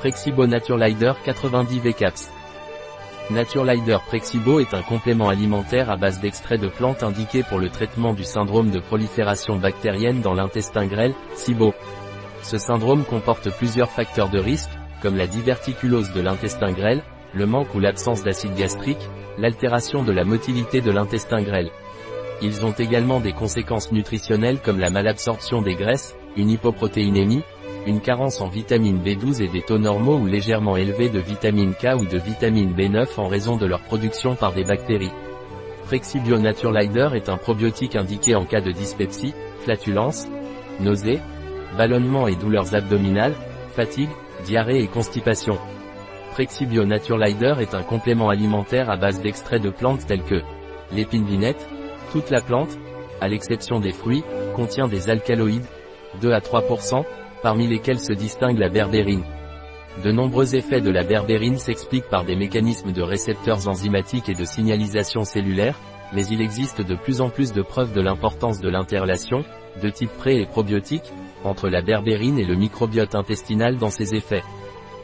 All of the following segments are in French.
Prexibo Naturelider 90 VCAPS. Naturelider Prexibo est un complément alimentaire à base d'extrait de plantes indiqué pour le traitement du syndrome de prolifération bactérienne dans l'intestin grêle, SIBO. Ce syndrome comporte plusieurs facteurs de risque, comme la diverticulose de l'intestin grêle, le manque ou l'absence d'acide gastrique, l'altération de la motilité de l'intestin grêle. Ils ont également des conséquences nutritionnelles comme la malabsorption des graisses, une hypoprotéinémie, une carence en vitamine B12 et des taux normaux ou légèrement élevés de vitamine K ou de vitamine B9 en raison de leur production par des bactéries. Frexibio Naturelider est un probiotique indiqué en cas de dyspepsie, flatulence, nausée, ballonnement et douleurs abdominales, fatigue, diarrhée et constipation. Frexibio Naturelider est un complément alimentaire à base d'extraits de plantes tels que l'épine vinette, toute la plante, à l'exception des fruits, contient des alcaloïdes, 2 à 3%, parmi lesquels se distingue la berbérine. De nombreux effets de la berbérine s'expliquent par des mécanismes de récepteurs enzymatiques et de signalisation cellulaire, mais il existe de plus en plus de preuves de l'importance de l'interrelation, de type pré et probiotique, entre la berbérine et le microbiote intestinal dans ses effets.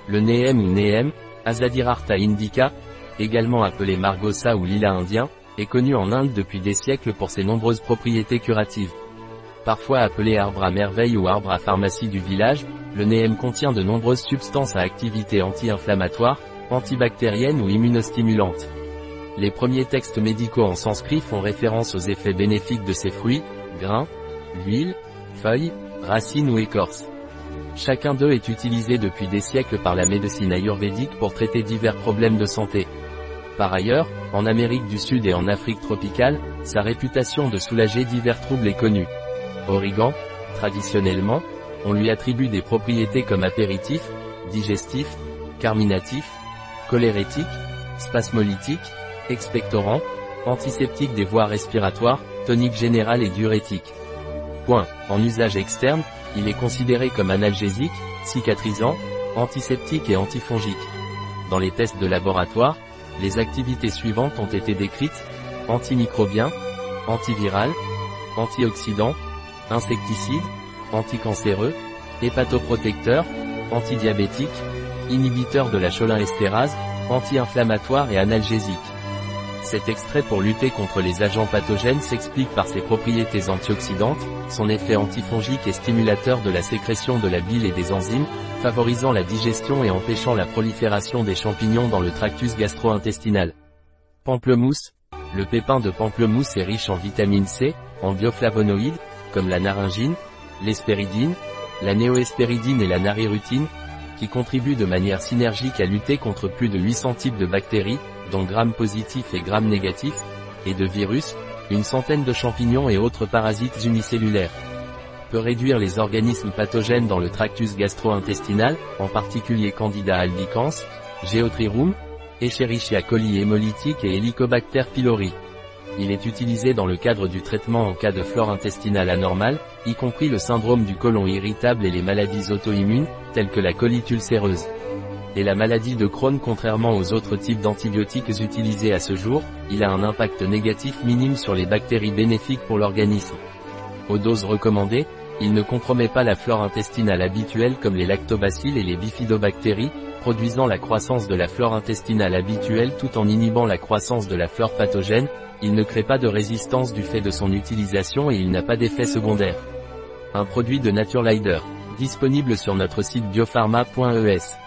Le NEM ou NEM, Azadirarta indica, également appelé Margosa ou lila indien, est connu en Inde depuis des siècles pour ses nombreuses propriétés curatives. Parfois appelé arbre à merveille ou arbre à pharmacie du village, le NEM contient de nombreuses substances à activité anti-inflammatoire, antibactérienne ou immunostimulante. Les premiers textes médicaux en sanskrit font référence aux effets bénéfiques de ces fruits, grains, huiles, feuilles, racines ou écorces. Chacun d'eux est utilisé depuis des siècles par la médecine ayurvédique pour traiter divers problèmes de santé. Par ailleurs, en Amérique du Sud et en Afrique tropicale, sa réputation de soulager divers troubles est connue. Origan, traditionnellement, on lui attribue des propriétés comme apéritif, digestif, carminatif, cholérétique, spasmolytique, expectorant, antiseptique des voies respiratoires, tonique général et diurétique. Point. En usage externe, il est considéré comme analgésique, cicatrisant, antiseptique et antifongique. Dans les tests de laboratoire, les activités suivantes ont été décrites, antimicrobien, antiviral, antioxydant, insecticide, anticancéreux, hépatoprotecteur, antidiabétique, inhibiteur de la cholinestérase, anti-inflammatoire et analgésique. Cet extrait pour lutter contre les agents pathogènes s'explique par ses propriétés antioxydantes, son effet antifongique et stimulateur de la sécrétion de la bile et des enzymes, favorisant la digestion et empêchant la prolifération des champignons dans le tractus gastro-intestinal. Pamplemousse. Le pépin de pamplemousse est riche en vitamine C, en bioflavonoïdes, comme la naringine, l'espéridine, la néoespéridine et la narirutine, qui contribuent de manière synergique à lutter contre plus de 800 types de bactéries, dont grammes positifs et grammes négatifs, et de virus, une centaine de champignons et autres parasites unicellulaires. Peut réduire les organismes pathogènes dans le tractus gastro-intestinal, en particulier Candida albicans, Geotrirum, Escherichia coli hémolytique et Helicobacter pylori. Il est utilisé dans le cadre du traitement en cas de flore intestinale anormale, y compris le syndrome du côlon irritable et les maladies auto-immunes, telles que la colite ulcéreuse. Et la maladie de Crohn contrairement aux autres types d'antibiotiques utilisés à ce jour, il a un impact négatif minime sur les bactéries bénéfiques pour l'organisme. Aux doses recommandées, il ne compromet pas la flore intestinale habituelle comme les lactobacilles et les bifidobactéries, produisant la croissance de la flore intestinale habituelle tout en inhibant la croissance de la flore pathogène, il ne crée pas de résistance du fait de son utilisation et il n'a pas d'effet secondaire. Un produit de Naturelider. Disponible sur notre site biopharma.es.